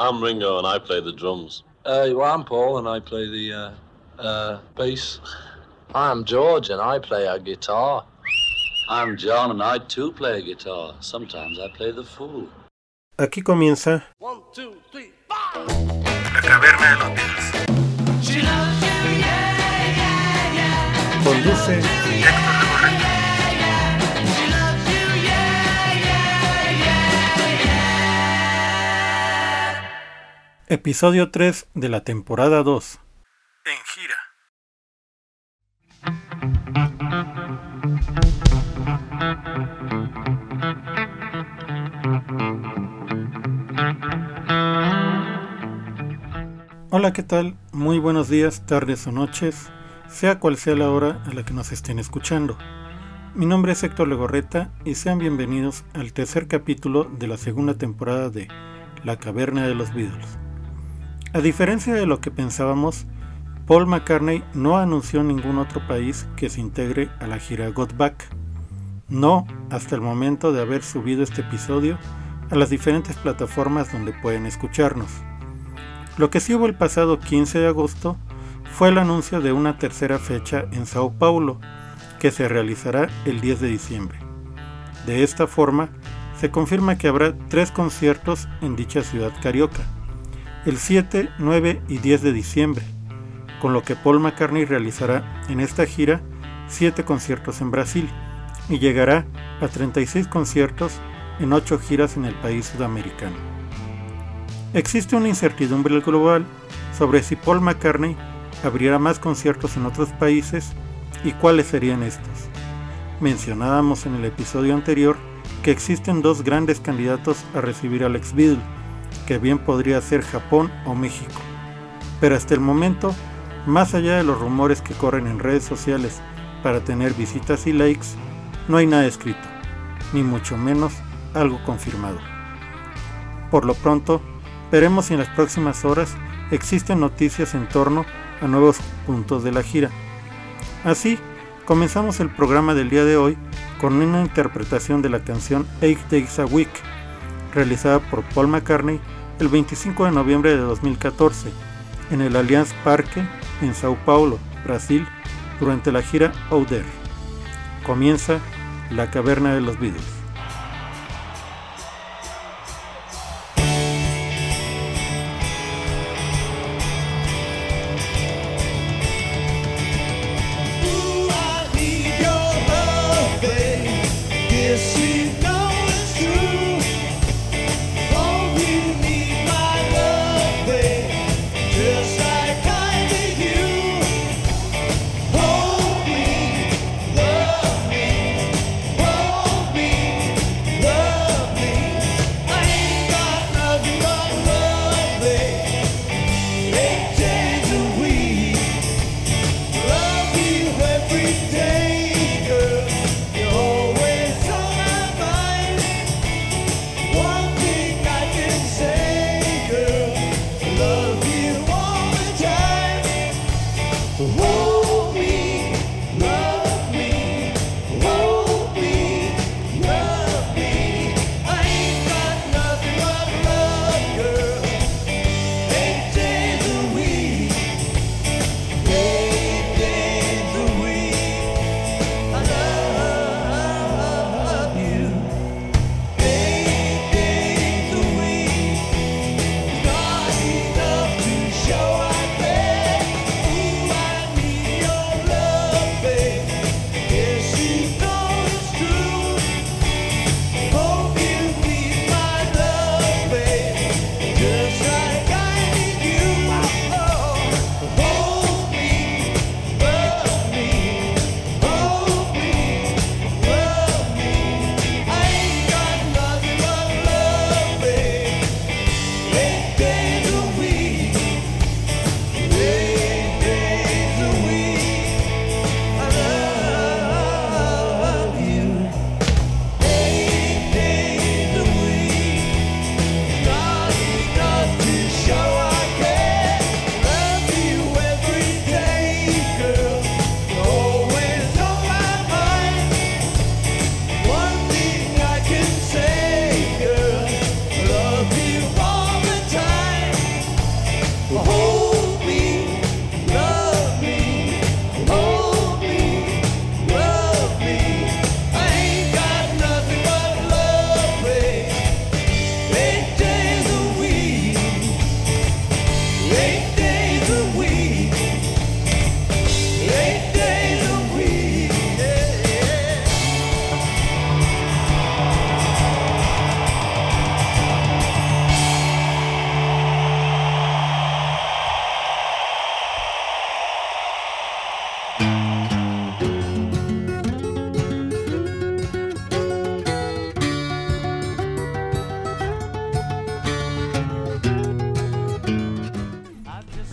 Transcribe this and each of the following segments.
I'm Ringo and I play the drums. Uh, well, I'm Paul and I play the uh, uh, bass. I'm George and I play a guitar. I'm John and I too play a guitar. Sometimes I play the fool. Aquí comienza One, two, three. La Caverna de los Beatles. Conduce Héctor Episodio 3 de la temporada 2. En gira. Hola, ¿qué tal? Muy buenos días, tardes o noches, sea cual sea la hora a la que nos estén escuchando. Mi nombre es Héctor Legorreta y sean bienvenidos al tercer capítulo de la segunda temporada de La Caverna de los Beatles. A diferencia de lo que pensábamos, Paul McCartney no anunció ningún otro país que se integre a la gira Got Back. No hasta el momento de haber subido este episodio a las diferentes plataformas donde pueden escucharnos. Lo que sí hubo el pasado 15 de agosto fue el anuncio de una tercera fecha en Sao Paulo, que se realizará el 10 de diciembre. De esta forma, se confirma que habrá tres conciertos en dicha ciudad carioca, el 7, 9 y 10 de diciembre, con lo que Paul McCartney realizará en esta gira 7 conciertos en Brasil y llegará a 36 conciertos en 8 giras en el país sudamericano. Existe una incertidumbre global sobre si Paul McCartney abrirá más conciertos en otros países y cuáles serían estos. Mencionábamos en el episodio anterior que existen dos grandes candidatos a recibir al ex Beatle, que bien podría ser Japón o México. Pero hasta el momento, más allá de los rumores que corren en redes sociales para tener visitas y likes, no hay nada escrito, ni mucho menos algo confirmado. Por lo pronto, veremos si en las próximas horas existen noticias en torno a nuevos puntos de la gira. Así, comenzamos el programa del día de hoy con una interpretación de la canción Eight Days a Week, realizada por Paul McCartney el 25 de noviembre de 2014 en el Allianz Parque en Sao Paulo, Brasil, durante la gira Outer. Comienza La Caverna de los Beatles.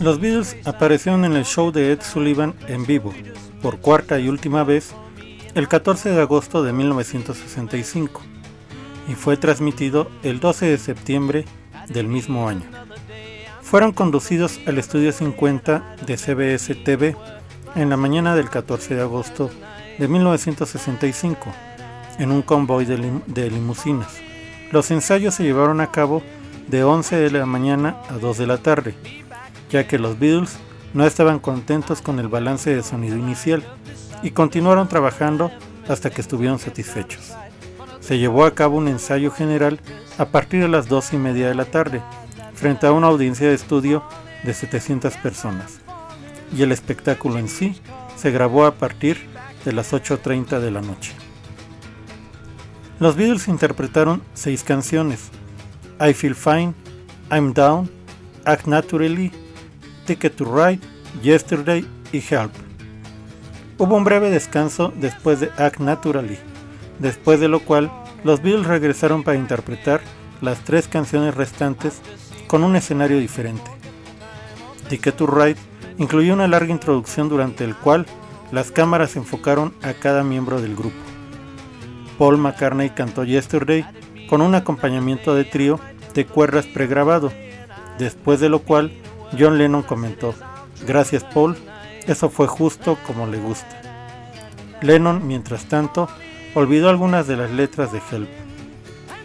Los Beatles aparecieron en el show de Ed Sullivan en vivo, por cuarta y última vez, el 14 de agosto de 1965, y fue transmitido el 12 de septiembre del mismo año. Fueron conducidos al estudio 50 de CBS TV en la mañana del 14 de agosto de 1965, en un convoy de, de limusinas. Los ensayos se llevaron a cabo de 11 de la mañana a 2 de la tarde ya que los Beatles no estaban contentos con el balance de sonido inicial y continuaron trabajando hasta que estuvieron satisfechos. Se llevó a cabo un ensayo general a partir de las 2 y media de la tarde, frente a una audiencia de estudio de 700 personas, y el espectáculo en sí se grabó a partir de las 8.30 de la noche. Los Beatles interpretaron seis canciones: I Feel Fine, I'm Down, Act Naturally, Ticket to Ride, Yesterday y Help. Hubo un breve descanso después de Act Naturally, después de lo cual los Beatles regresaron para interpretar las tres canciones restantes con un escenario diferente. Ticket to Ride incluyó una larga introducción durante el cual las cámaras enfocaron a cada miembro del grupo. Paul McCartney cantó Yesterday con un acompañamiento de trío de cuerdas pregrabado, después de lo cual John Lennon comentó, gracias Paul, eso fue justo como le gusta. Lennon, mientras tanto, olvidó algunas de las letras de Help.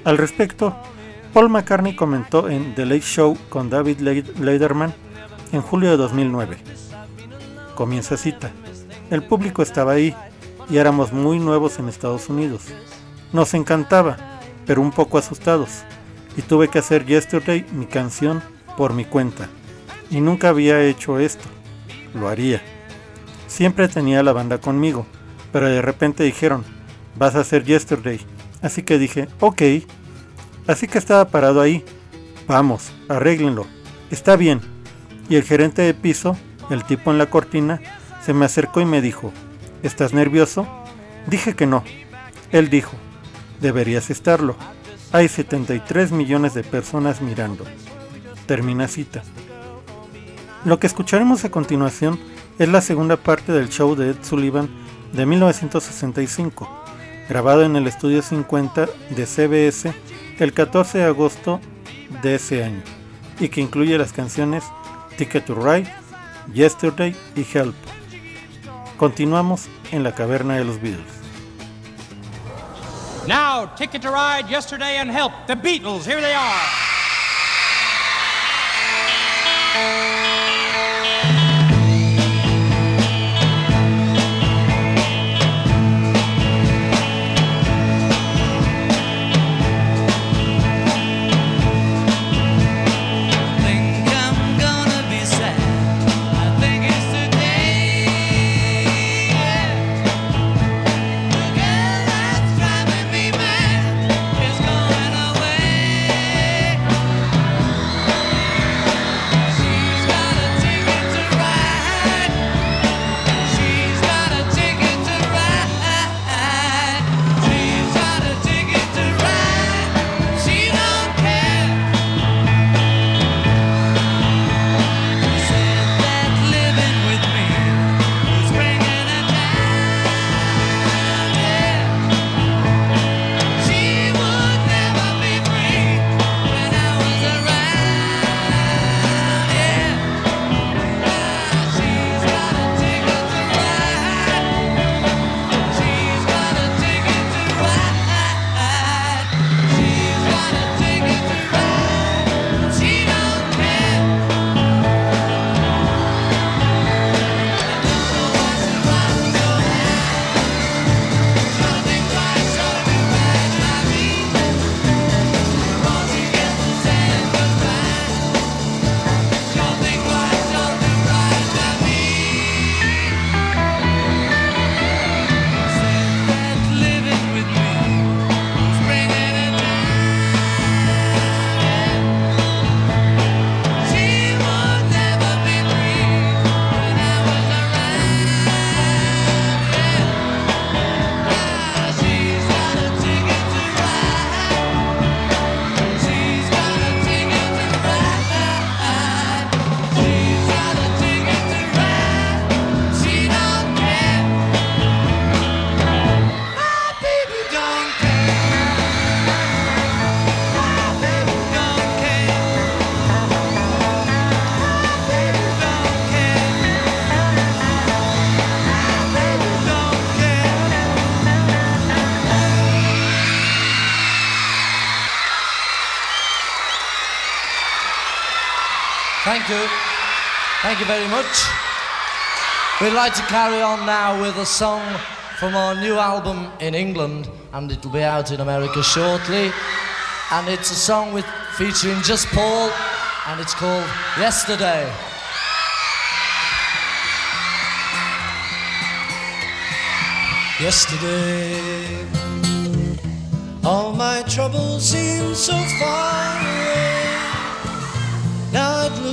Al respecto, Paul McCartney comentó en The Late Show con David Lederman en julio de 2009. Comienza cita. El público estaba ahí y éramos muy nuevos en Estados Unidos. Nos encantaba, pero un poco asustados, y tuve que hacer Yesterday mi canción por mi cuenta y nunca había hecho esto. Lo haría. Siempre tenía la banda conmigo, pero de repente dijeron, vas a hacer Yesterday. Así que dije, ok. Así que estaba parado ahí. Vamos, arréglenlo. Está bien. Y el gerente de piso, el tipo en la cortina, se me acercó y me dijo, ¿estás nervioso? Dije que no. Él dijo, deberías estarlo. Hay 73 millones de personas mirando. Termina cita. Lo que escucharemos a continuación es la segunda parte del show de Ed Sullivan de 1965, grabado en el estudio 50 de CBS el 14 de agosto de ese año, y que incluye las canciones Ticket to Ride, Yesterday y Help. Continuamos en la caverna de los Beatles. Now, Ticket to Ride, Yesterday and Help. The Beatles, here they are. You very much. We'd like to carry on now with a song from our new album in England, and it'll be out in America shortly. And it's a song with featuring just Paul, and it's called Yesterday. Yesterday, all my troubles seem so far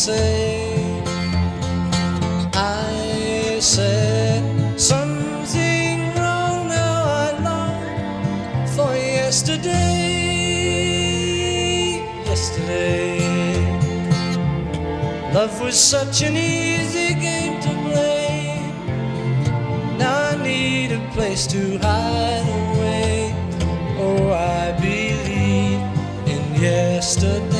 Say. I said something wrong. Now I long for yesterday. Yesterday. Love was such an easy game to play. Now I need a place to hide away. Oh, I believe in yesterday.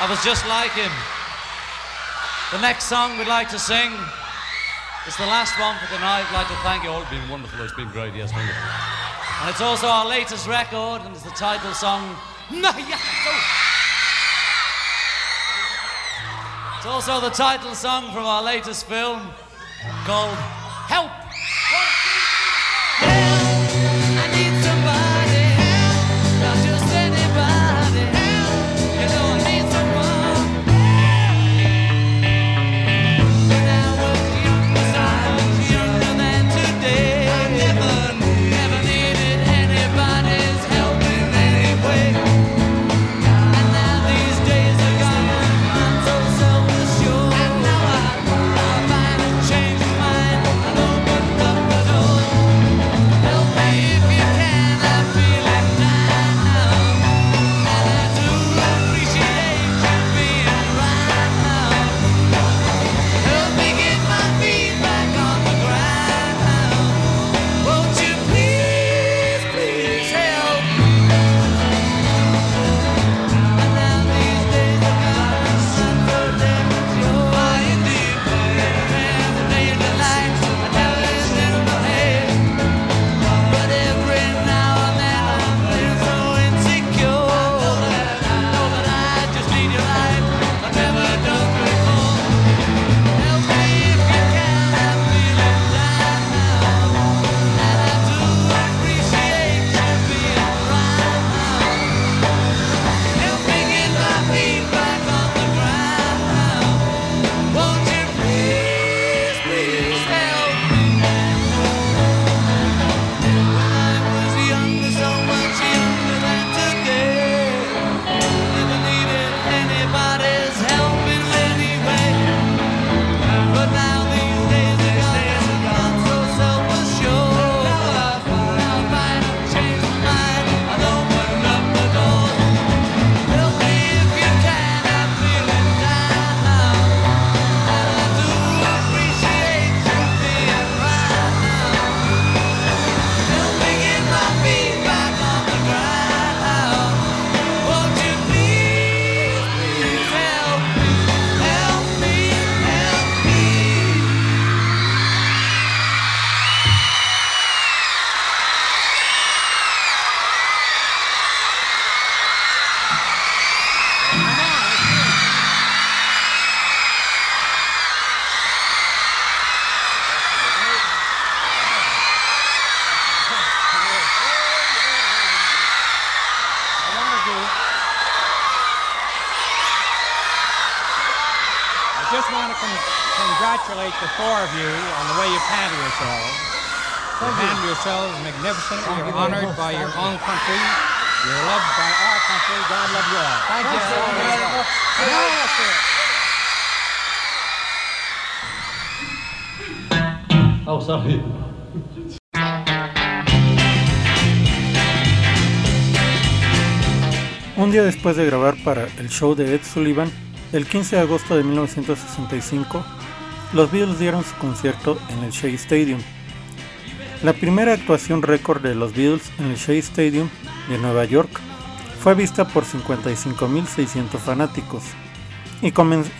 I was just like him. The next song we'd like to sing is the last one for tonight. I'd like to thank you all. It's been wonderful. It's been great. Yes, wonderful. And it's also our latest record, and it's the title song. It's also the title song from our latest film called Help. Four of you on the way you've handled yourselves. You've handled yourselves magnificently. You're honored by your own country. You're loved by our country. God love you all. Thank you. Oh, sorry. Un día después de grabar para el show de Ed Sullivan, el 15 de agosto de 1965, los Beatles dieron su concierto en el Shea Stadium. La primera actuación récord de los Beatles en el Shea Stadium de Nueva York fue vista por 55.600 fanáticos y,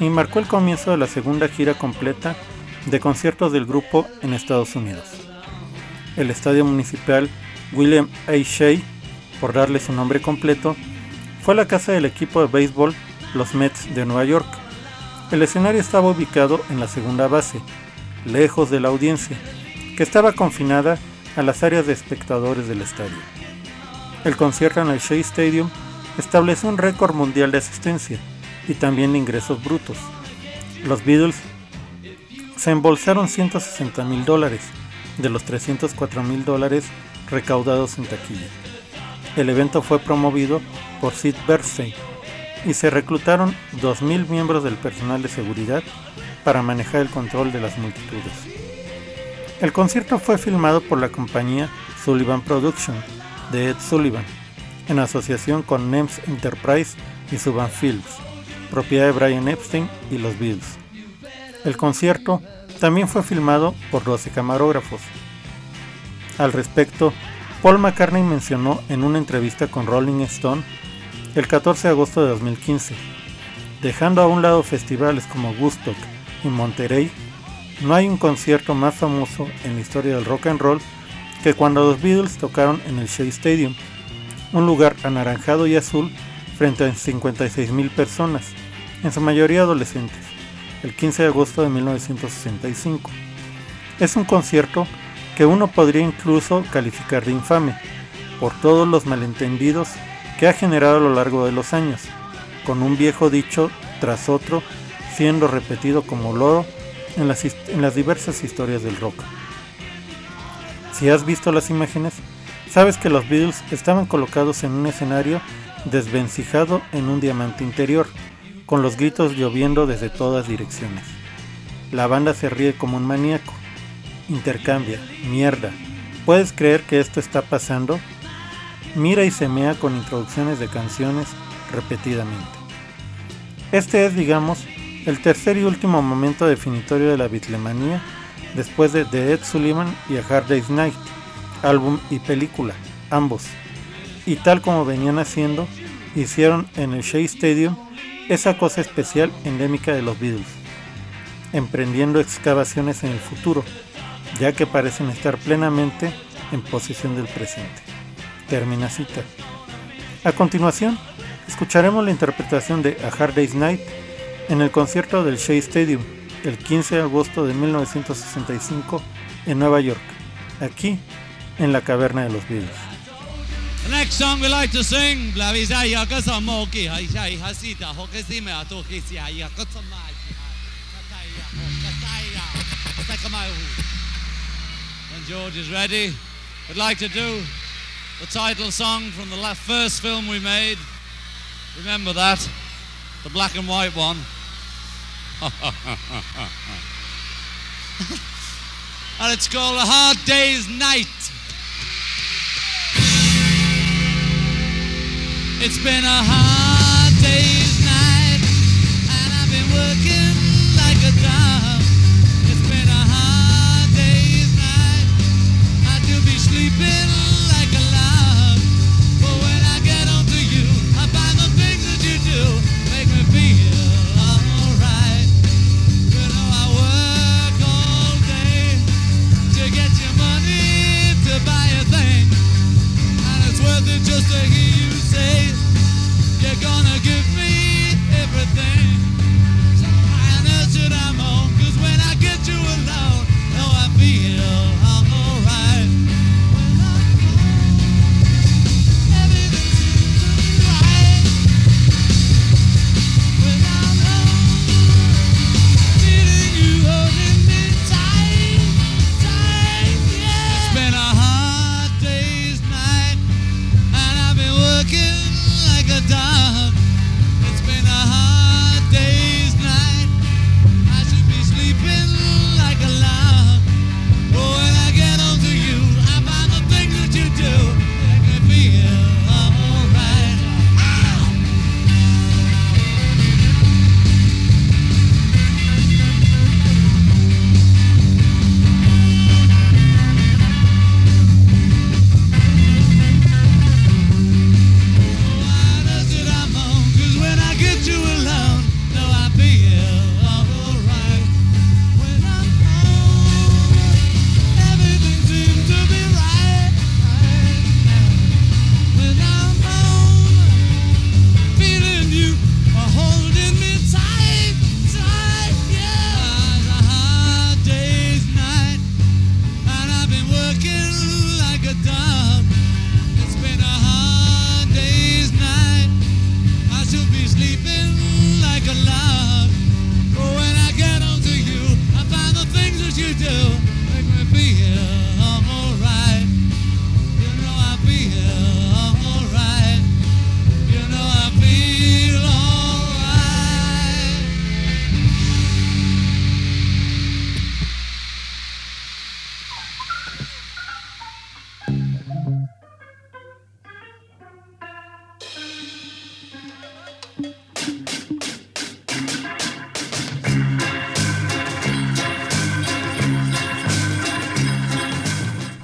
y marcó el comienzo de la segunda gira completa de conciertos del grupo en Estados Unidos. El estadio municipal William A. Shea, por darle su nombre completo, fue la casa del equipo de béisbol los Mets de Nueva York. El escenario estaba ubicado en la segunda base, lejos de la audiencia, que estaba confinada a las áreas de espectadores del estadio. El concierto en el Shea Stadium estableció un récord mundial de asistencia y también de ingresos brutos. Los Beatles se embolsaron 160 mil dólares de los 304 mil dólares recaudados en taquilla. El evento fue promovido por Sid Bernstein y se reclutaron 2.000 miembros del personal de seguridad para manejar el control de las multitudes. El concierto fue filmado por la compañía Sullivan Production de Ed Sullivan, en asociación con NEMS Enterprise y Suban Films, propiedad de Brian Epstein y los Beatles. El concierto también fue filmado por 12 camarógrafos. Al respecto, Paul McCartney mencionó en una entrevista con Rolling Stone el 14 de agosto de 2015, dejando a un lado festivales como Woodstock y Monterey, no hay un concierto más famoso en la historia del rock and roll que cuando los Beatles tocaron en el Shea Stadium, un lugar anaranjado y azul frente a 56.000 personas, en su mayoría adolescentes, el 15 de agosto de 1965. Es un concierto que uno podría incluso calificar de infame, por todos los malentendidos que ha generado a lo largo de los años, con un viejo dicho tras otro siendo repetido como loro en las, en las diversas historias del rock. Si has visto las imágenes, sabes que los Beatles estaban colocados en un escenario desvencijado en un diamante interior, con los gritos lloviendo desde todas direcciones. La banda se ríe como un maníaco. Intercambia, mierda. ¿Puedes creer que esto está pasando? Mira y semea con introducciones de canciones repetidamente. Este es, digamos, el tercer y último momento definitorio de la bitlemanía después de The Ed Sullivan y A Hard Day's Night, álbum y película, ambos. Y tal como venían haciendo, hicieron en el Shea Stadium esa cosa especial endémica de los Beatles, emprendiendo excavaciones en el futuro, ya que parecen estar plenamente en posesión del presente. Termina cita. A continuación, escucharemos la interpretación de A Hard Day's Night en el concierto del Shea Stadium el 15 de agosto de 1965 en Nueva York, aquí en la caverna de los Beatles. The George is ready, we'd like to do the title song from the la- first film we made. Remember that? The black and white one. and it's called A Hard Day's Night. It's been a hard day's night, and I've been working just to hear you say. You're gonna give me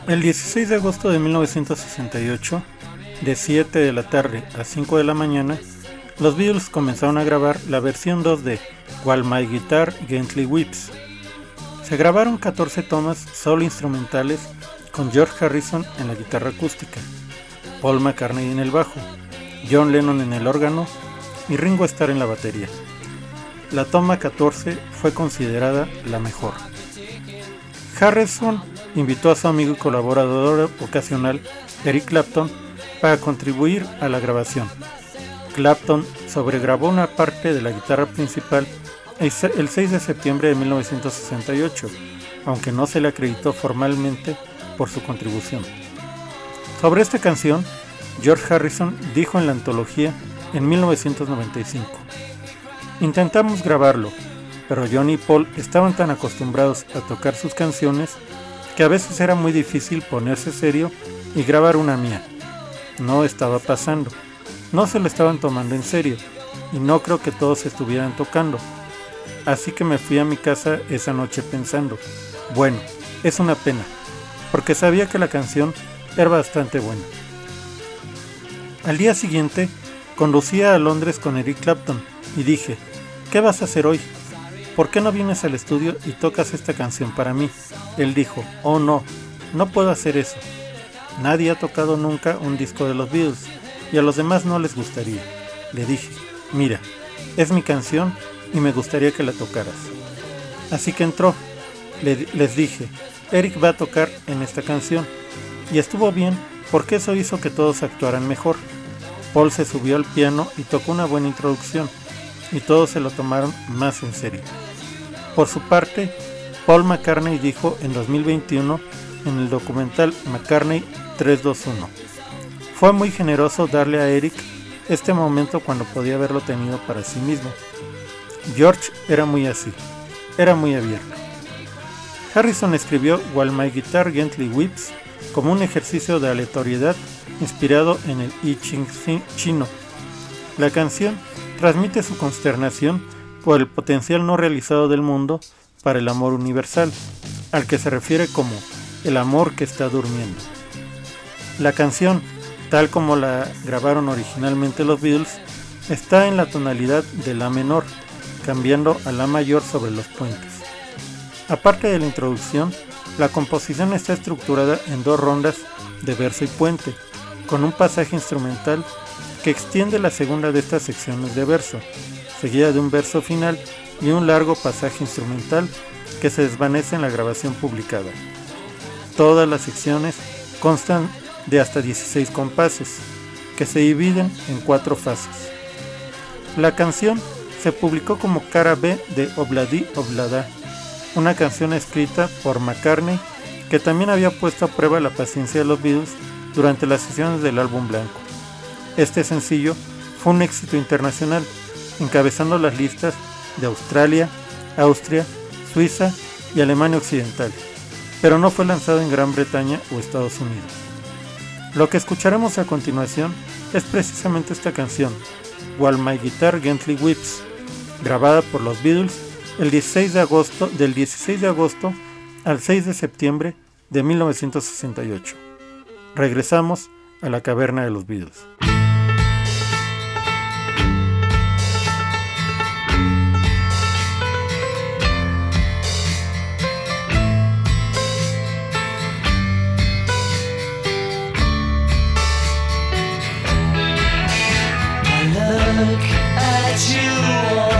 El 16 de agosto de 1968, de 7 de la tarde a 5 de la mañana, los Beatles comenzaron a grabar la versión 2 de While My Guitar Gently Weeps. Se grabaron 14 tomas solo instrumentales con George Harrison en la guitarra acústica, Paul McCartney en el bajo, John Lennon en el órgano y Ringo Starr en la batería. La toma 14 fue considerada la mejor. Harrison invitó a su amigo y colaborador ocasional, Eric Clapton, para contribuir a la grabación. Clapton sobregrabó una parte de la guitarra principal el 6 de septiembre de 1968, aunque no se le acreditó formalmente por su contribución. Sobre esta canción, George Harrison dijo en la antología en 1995, Intentamos grabarlo, pero John y Paul estaban tan acostumbrados a tocar sus canciones que a veces era muy difícil ponerse serio y grabar una mía. No estaba pasando, no se lo estaban tomando en serio y no creo que todos estuvieran tocando. Así que me fui a mi casa esa noche pensando, bueno, es una pena, porque sabía que la canción era bastante buena. Al día siguiente, conducía a Londres con Eric Clapton y dije, ¿qué vas a hacer hoy? ¿Por qué no vienes al estudio y tocas esta canción para mí? Él dijo, oh no, no puedo hacer eso. Nadie ha tocado nunca un disco de los Beatles y a los demás no les gustaría. Le dije, mira, es mi canción y me gustaría que la tocaras. Así que entró. les dije, Eric va a tocar en esta canción. Y estuvo bien porque eso hizo que todos actuaran mejor. Paul se subió al piano y tocó una buena introducción y todos se lo tomaron más en serio. Por su parte, Paul McCartney dijo en 2021 en el documental McCartney 321, fue muy generoso darle a Eric este momento cuando podía haberlo tenido para sí mismo. George era muy así, era muy abierto. Harrison escribió While My Guitar Gently Weeps como un ejercicio de aleatoriedad inspirado en el I Ching chino. La canción transmite su consternación por el potencial no realizado del mundo para el amor universal, al que se refiere como el amor que está durmiendo. La canción, tal como la grabaron originalmente los Beatles, está en la tonalidad de La menor, cambiando a La mayor sobre los puentes. Aparte de la introducción, la composición está estructurada en dos rondas de verso y puente, con un pasaje instrumental que extiende la segunda de estas secciones de verso, seguida de un verso final y un largo pasaje instrumental que se desvanece en la grabación publicada. Todas las secciones constan de hasta 16 compases, que se dividen en cuatro fases. La canción se publicó como cara B de Obladi Oblada, una canción escrita por McCartney que también había puesto a prueba la paciencia de los Beatles durante las sesiones del álbum blanco. Este sencillo fue un éxito internacional, encabezando las listas de Australia, Austria, Suiza y Alemania Occidental, pero no fue lanzado en Gran Bretaña o Estados Unidos. Lo que escucharemos a continuación es precisamente esta canción, While My Guitar Gently Weeps, grabada por los Beatles el 16 de agosto, del 16 de agosto al 6 de septiembre de 1968. Regresamos a la caverna de los Beatles. Guitar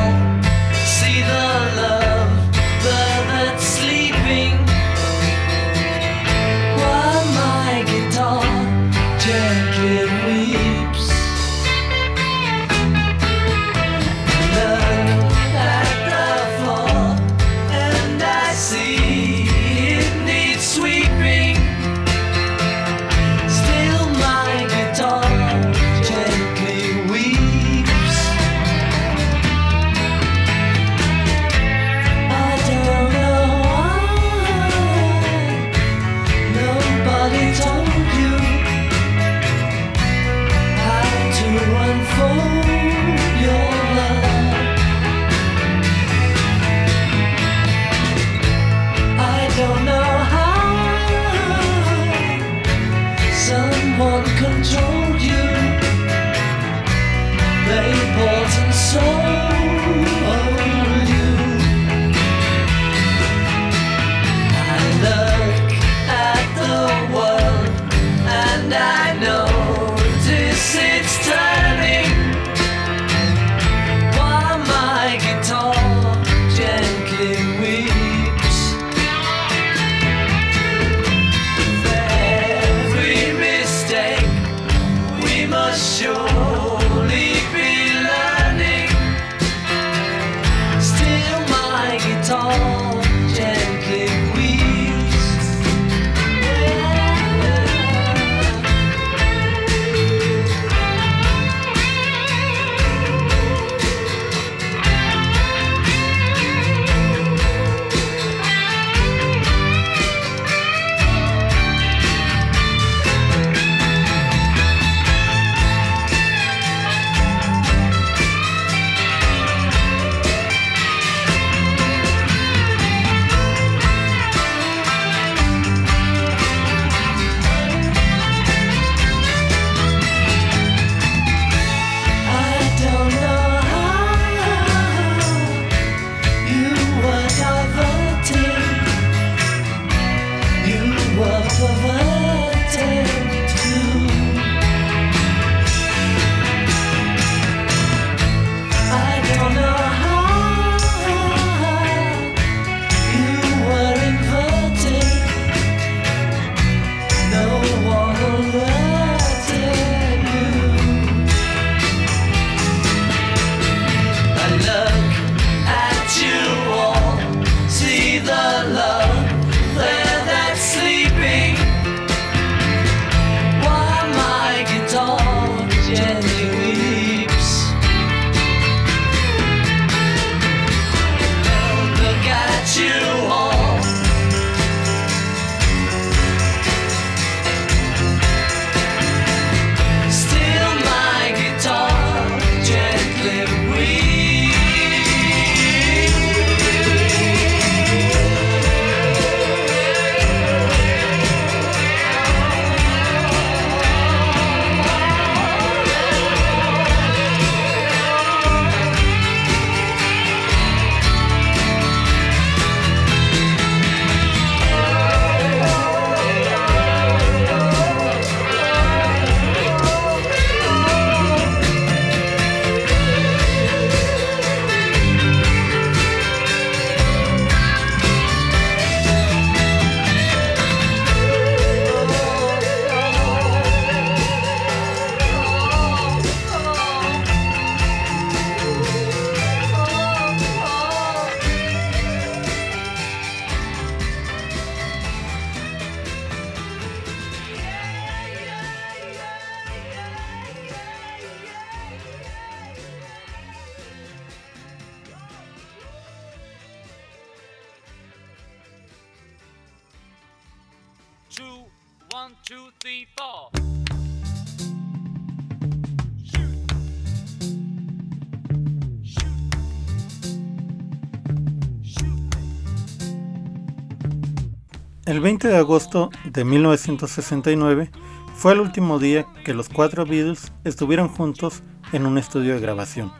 de agosto de 1969 fue el último día que los cuatro Beatles estuvieron juntos en un estudio de grabación,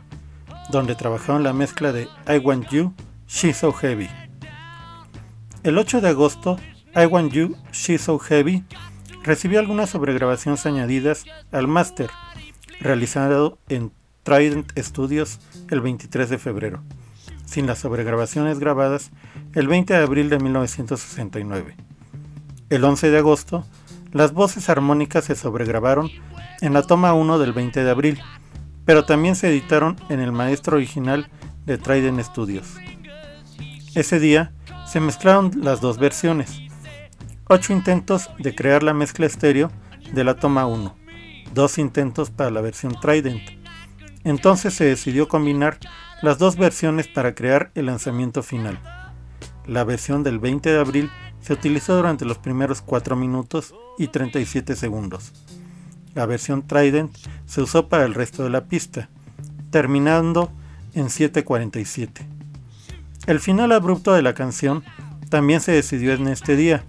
donde trabajaron la mezcla de I Want You, She's So Heavy. El 8 de agosto, I Want You, She's So Heavy recibió algunas sobregrabaciones añadidas al máster, realizado en Trident Studios el 23 de febrero, sin las sobregrabaciones grabadas el 20 de abril de 1969. El 11 de agosto, las voces armónicas se sobregrabaron en la toma 1 del 20 de abril, pero también se editaron en el maestro original de Trident Studios. Ese día se mezclaron las dos versiones. Ocho intentos de crear la mezcla estéreo de la toma 1, dos intentos para la versión Trident. Entonces se decidió combinar las dos versiones para crear el lanzamiento final. La versión del 20 de abril se utilizó durante los primeros 4 minutos y 37 segundos. La versión Trident se usó para el resto de la pista, terminando en 7.47. El final abrupto de la canción también se decidió en este día,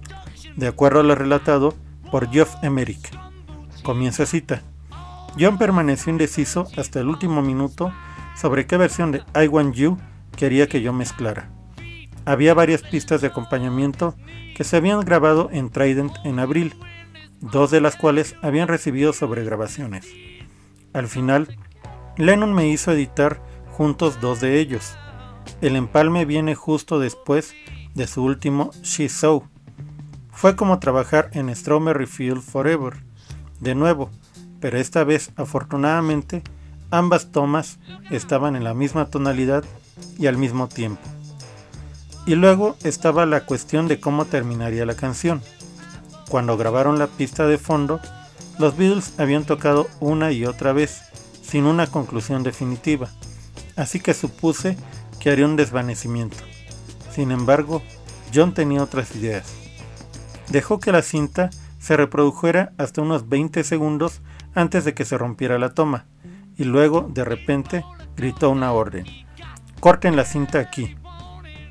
de acuerdo a lo relatado por Geoff Emerick. Comienza cita. John permaneció indeciso hasta el último minuto sobre qué versión de I Want You quería que yo mezclara. Había varias pistas de acompañamiento que se habían grabado en Trident en abril, dos de las cuales habían recibido sobregrabaciones. Al final, Lennon me hizo editar juntos dos de ellos. El empalme viene justo después de su último She So. Fue como trabajar en Strawberry Field Forever, de nuevo, pero esta vez afortunadamente ambas tomas estaban en la misma tonalidad y al mismo tiempo. Y luego estaba la cuestión de cómo terminaría la canción. Cuando grabaron la pista de fondo, los Beatles habían tocado una y otra vez, sin una conclusión definitiva, así que supuse que haría un desvanecimiento. Sin embargo, John tenía otras ideas. Dejó que la cinta se reprodujera hasta unos 20 segundos antes de que se rompiera la toma, y luego, de repente, gritó una orden. Corten la cinta aquí.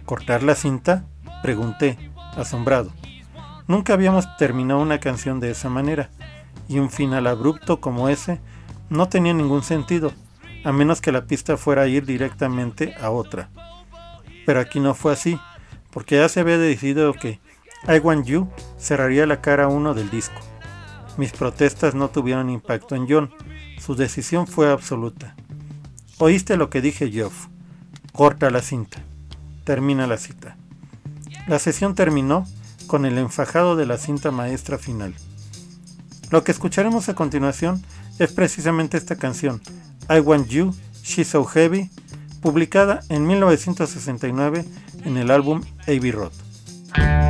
¿Cortar la cinta? Pregunté, asombrado. Nunca habíamos terminado una canción de esa manera, y un final abrupto como ese no tenía ningún sentido, a menos que la pista fuera a ir directamente a otra. Pero aquí no fue así, porque ya se había decidido que I Want You cerraría la cara 1 del disco. Mis protestas no tuvieron impacto en John, su decisión fue absoluta. Oíste lo que dije, Geoff. Corta la cinta termina la cita. La sesión terminó con el enfajado de la cinta maestra final. Lo que escucharemos a continuación es precisamente esta canción, I Want You, She's So Heavy, publicada en 1969 en el álbum Abbey Road.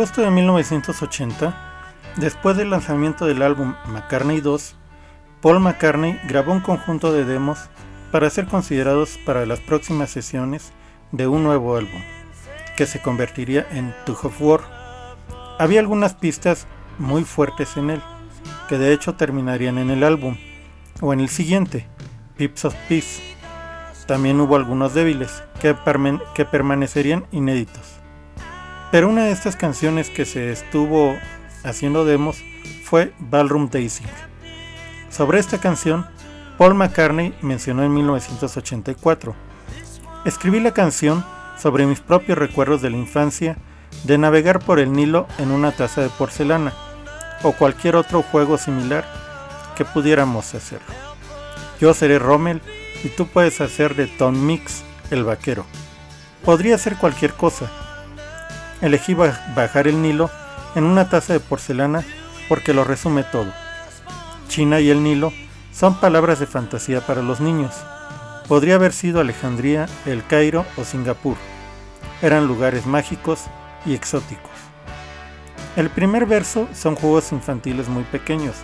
Agosto de 1980, después del lanzamiento del álbum McCartney 2, Paul McCartney grabó un conjunto de demos para ser considerados para las próximas sesiones de un nuevo álbum, que se convertiría en To of War. Había algunas pistas muy fuertes en él, que de hecho terminarían en el álbum, o en el siguiente, Pips of Peace. También hubo algunos débiles, que, que permanecerían inéditos. Pero una de estas canciones que se estuvo haciendo demos fue Ballroom Daisy. Sobre esta canción, Paul McCartney mencionó en 1984. Escribí la canción sobre mis propios recuerdos de la infancia de navegar por el Nilo en una taza de porcelana o cualquier otro juego similar que pudiéramos hacer. Yo seré Rommel y tú puedes hacer de Tom Mix el vaquero. Podría ser cualquier cosa. Elegí bajar el Nilo en una taza de porcelana porque lo resume todo. China y el Nilo son palabras de fantasía para los niños. Podría haber sido Alejandría, El Cairo o Singapur. Eran lugares mágicos y exóticos. El primer verso son juegos infantiles muy pequeños.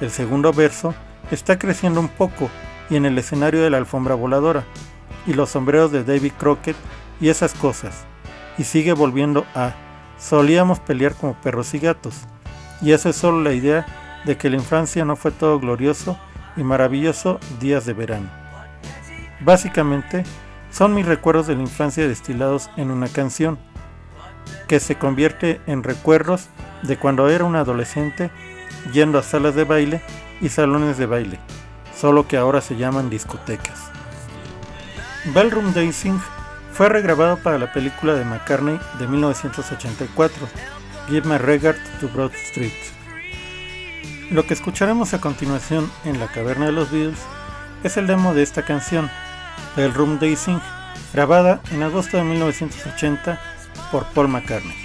El segundo verso está creciendo un poco y en el escenario de la alfombra voladora y los sombreros de David Crockett y esas cosas. Y sigue volviendo a solíamos pelear como perros y gatos. Y eso es solo la idea de que la infancia no fue todo glorioso y maravilloso días de verano. Básicamente, son mis recuerdos de la infancia destilados en una canción, que se convierte en recuerdos de cuando era un adolescente yendo a salas de baile y salones de baile, solo que ahora se llaman discotecas. Ballroom Dancing fue regrabado para la película de McCartney de 1984, Give My Regard to Broad Street. Lo que escucharemos a continuación en la caverna de los Beatles es el demo de esta canción, Ballroom Dancing, grabada en agosto de 1980 por Paul McCartney.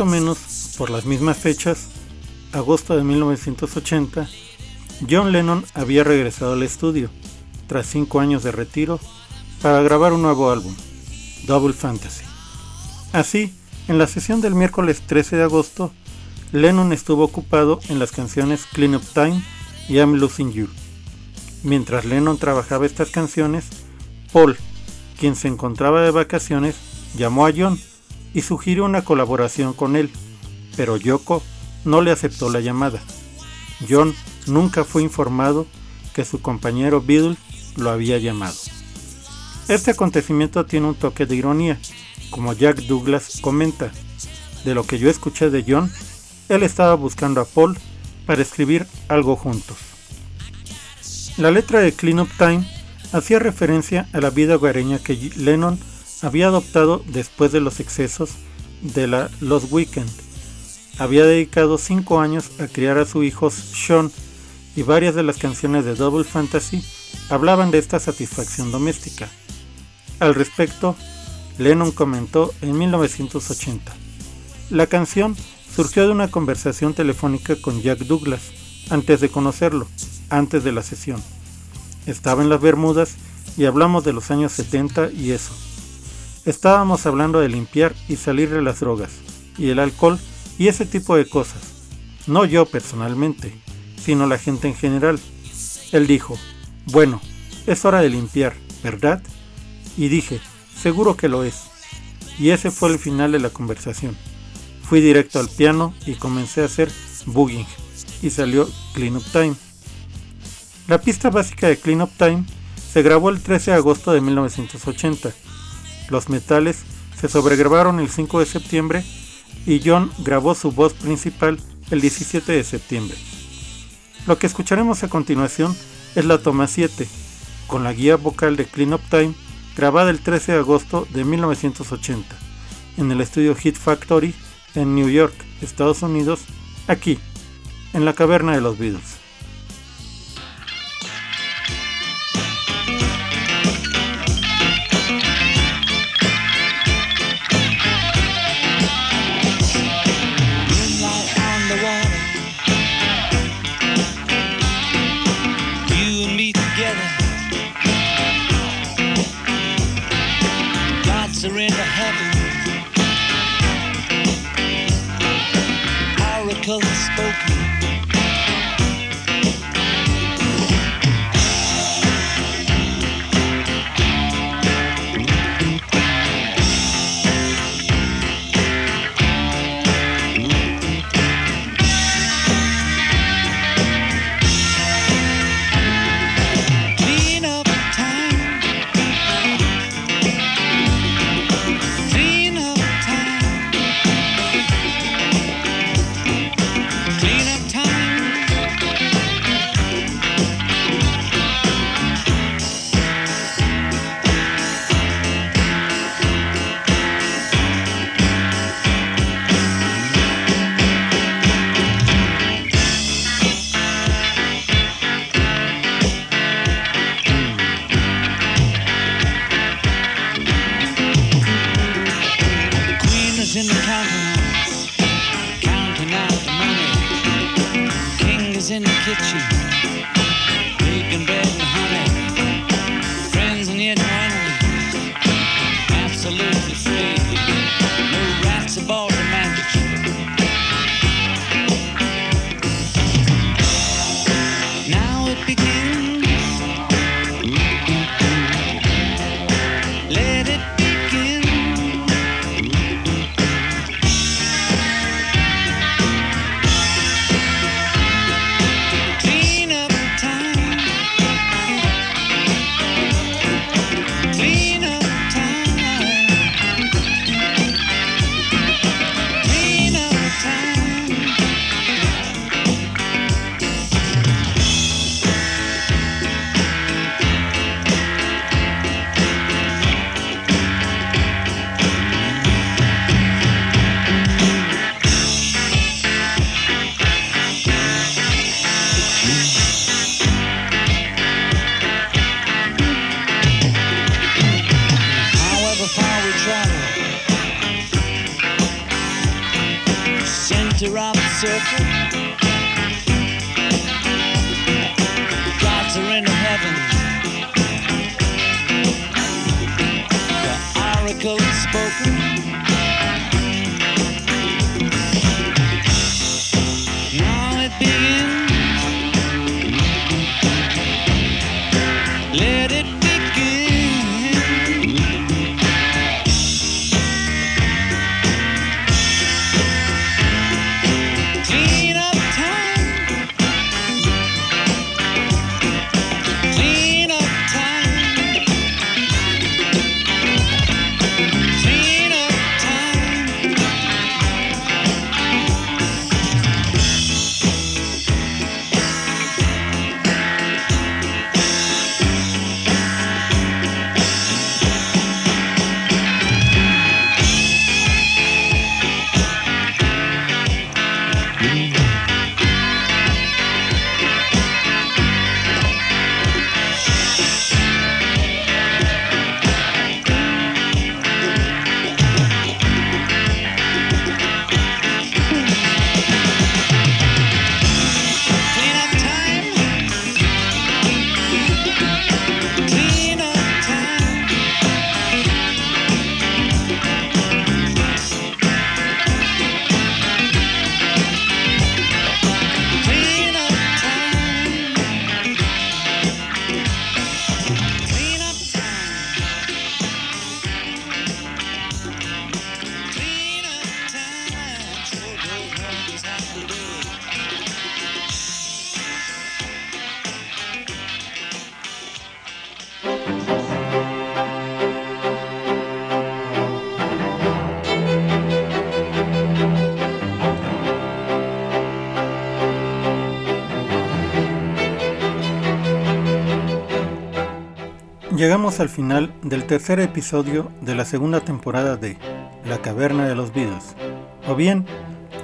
O menos por las mismas fechas, agosto de 1980, John Lennon había regresado al estudio, tras cinco años de retiro, para grabar un nuevo álbum, Double Fantasy. Así, en la sesión del miércoles 13 de agosto, Lennon estuvo ocupado en las canciones Clean Up Time y I'm Losing You. Mientras Lennon trabajaba estas canciones, Paul, quien se encontraba de vacaciones, llamó a John y sugirió una colaboración con él, pero Yoko no le aceptó la llamada. John nunca fue informado que su compañero Beatle lo había llamado. Este acontecimiento tiene un toque de ironía, como Jack Douglas comenta. De lo que yo escuché de John, él estaba buscando a Paul para escribir algo juntos. La letra de Clean Up Time hacía referencia a la vida hogareña que Lennon había adoptado después de los excesos de la Los Weekend. Había dedicado cinco años a criar a su hijo Sean y varias de las canciones de Double Fantasy hablaban de esta satisfacción doméstica. Al respecto, Lennon comentó en 1980. La canción surgió de una conversación telefónica con Jack Douglas, antes de conocerlo, antes de la sesión. Estaba en las Bermudas y hablamos de los años 70 y eso. Estábamos hablando de limpiar y salir de las drogas, y el alcohol y ese tipo de cosas. No yo personalmente, sino la gente en general. Él dijo, bueno, es hora de limpiar, ¿verdad? Y dije, seguro que lo es. Y ese fue el final de la conversación. Fui directo al piano y comencé a hacer booging y salió Clean Up Time. La pista básica de Clean Up Time se grabó el 13 de agosto de 1980. Los metales se sobregrabaron el 5 de septiembre y John grabó su voz principal el 17 de septiembre. Lo que escucharemos a continuación es la toma 7, con la guía vocal de Clean Up Time grabada el 13 de agosto de 1980 en el estudio Hit Factory en New York, Estados Unidos, aquí, en la caverna de los Beatles. Al final del tercer episodio de la segunda temporada de La Caverna de los Beatles, o bien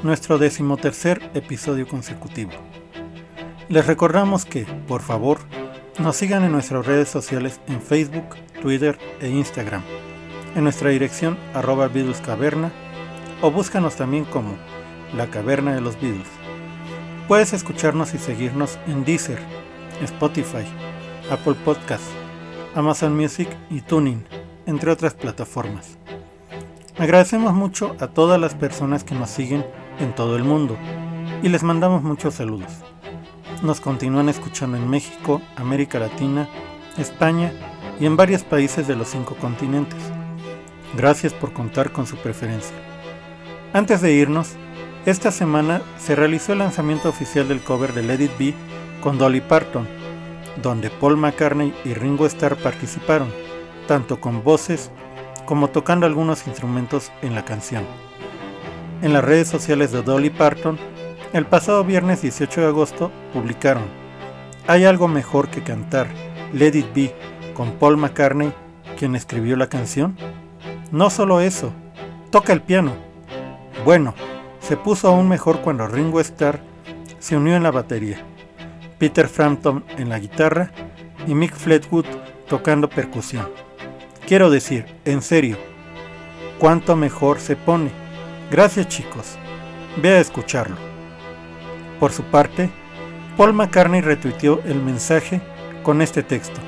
nuestro decimotercer episodio consecutivo. Les recordamos que, por favor, nos sigan en nuestras redes sociales en Facebook, Twitter e Instagram, en nuestra dirección arroba o búscanos también como La Caverna de los Beatles. Puedes escucharnos y seguirnos en Deezer, Spotify, Apple Podcasts, Amazon Music y Tuning, entre otras plataformas. Agradecemos mucho a todas las personas que nos siguen en todo el mundo y les mandamos muchos saludos. Nos continúan escuchando en México, América Latina, España y en varios países de los cinco continentes. Gracias por contar con su preferencia. Antes de irnos, esta semana se realizó el lanzamiento oficial del cover de Let It Be con Dolly Parton, donde Paul McCartney y Ringo Starr participaron, tanto con voces como tocando algunos instrumentos en la canción. En las redes sociales de Dolly Parton, el pasado viernes 18 de agosto publicaron ¿Hay algo mejor que cantar Let It Be con Paul McCartney, quien escribió la canción? No solo eso, toca el piano. Bueno, se puso aún mejor cuando Ringo Starr se unió en la batería. Peter Frampton en la guitarra y Mick Fleetwood tocando percusión. Quiero decir, en serio, cuánto mejor se pone. Gracias chicos, ve a escucharlo. Por su parte, Paul McCartney retuiteó el mensaje con este texto.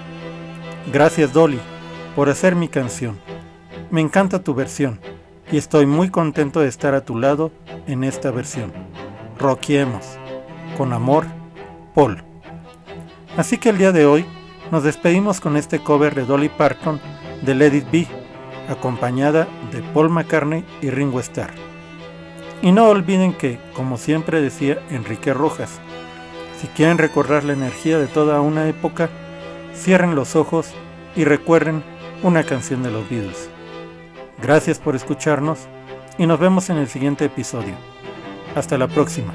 Gracias Dolly por hacer mi canción. Me encanta tu versión y estoy muy contento de estar a tu lado en esta versión. Roquiemos. Con amor, Así que el día de hoy nos despedimos con este cover de Dolly Parton de Let It Be, acompañada de Paul McCartney y Ringo Starr. Y no olviden que, como siempre decía Enrique Rojas, si quieren recordar la energía de toda una época, cierren los ojos y recuerden una canción de los Beatles. Gracias por escucharnos y nos vemos en el siguiente episodio. Hasta la próxima.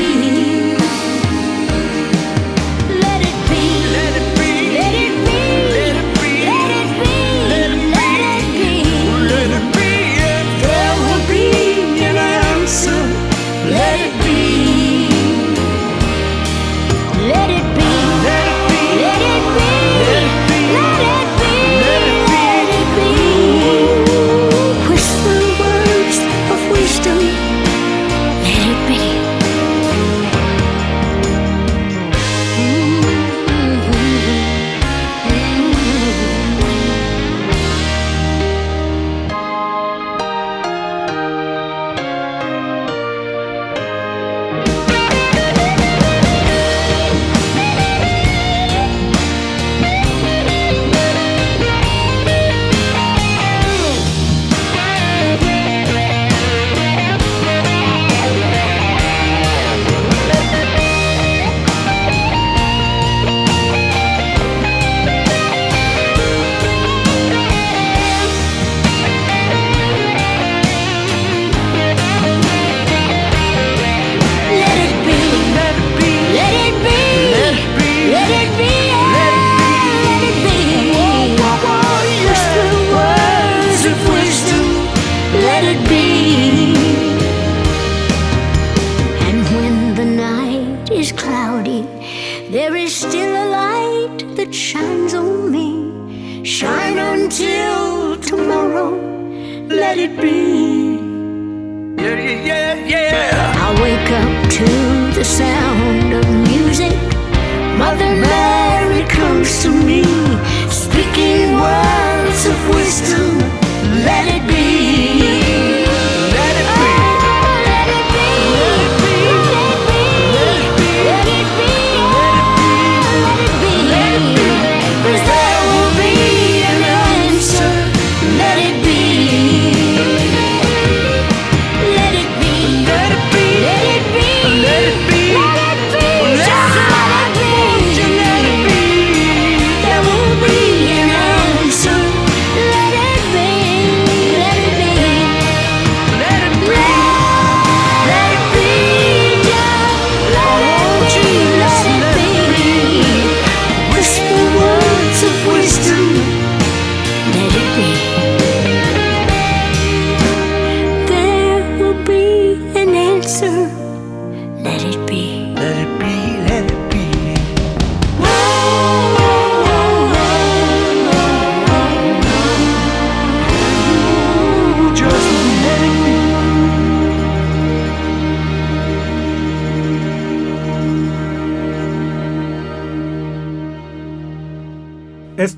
There is still a light that shines on me. Shine until tomorrow, let it be. Yeah, yeah, yeah, I wake up to the sound of music. Mother Mary comes to me, speaking words of wisdom. Let it be.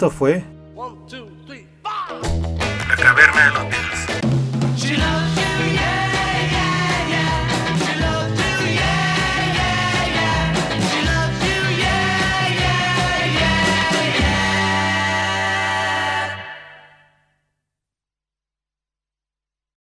foi?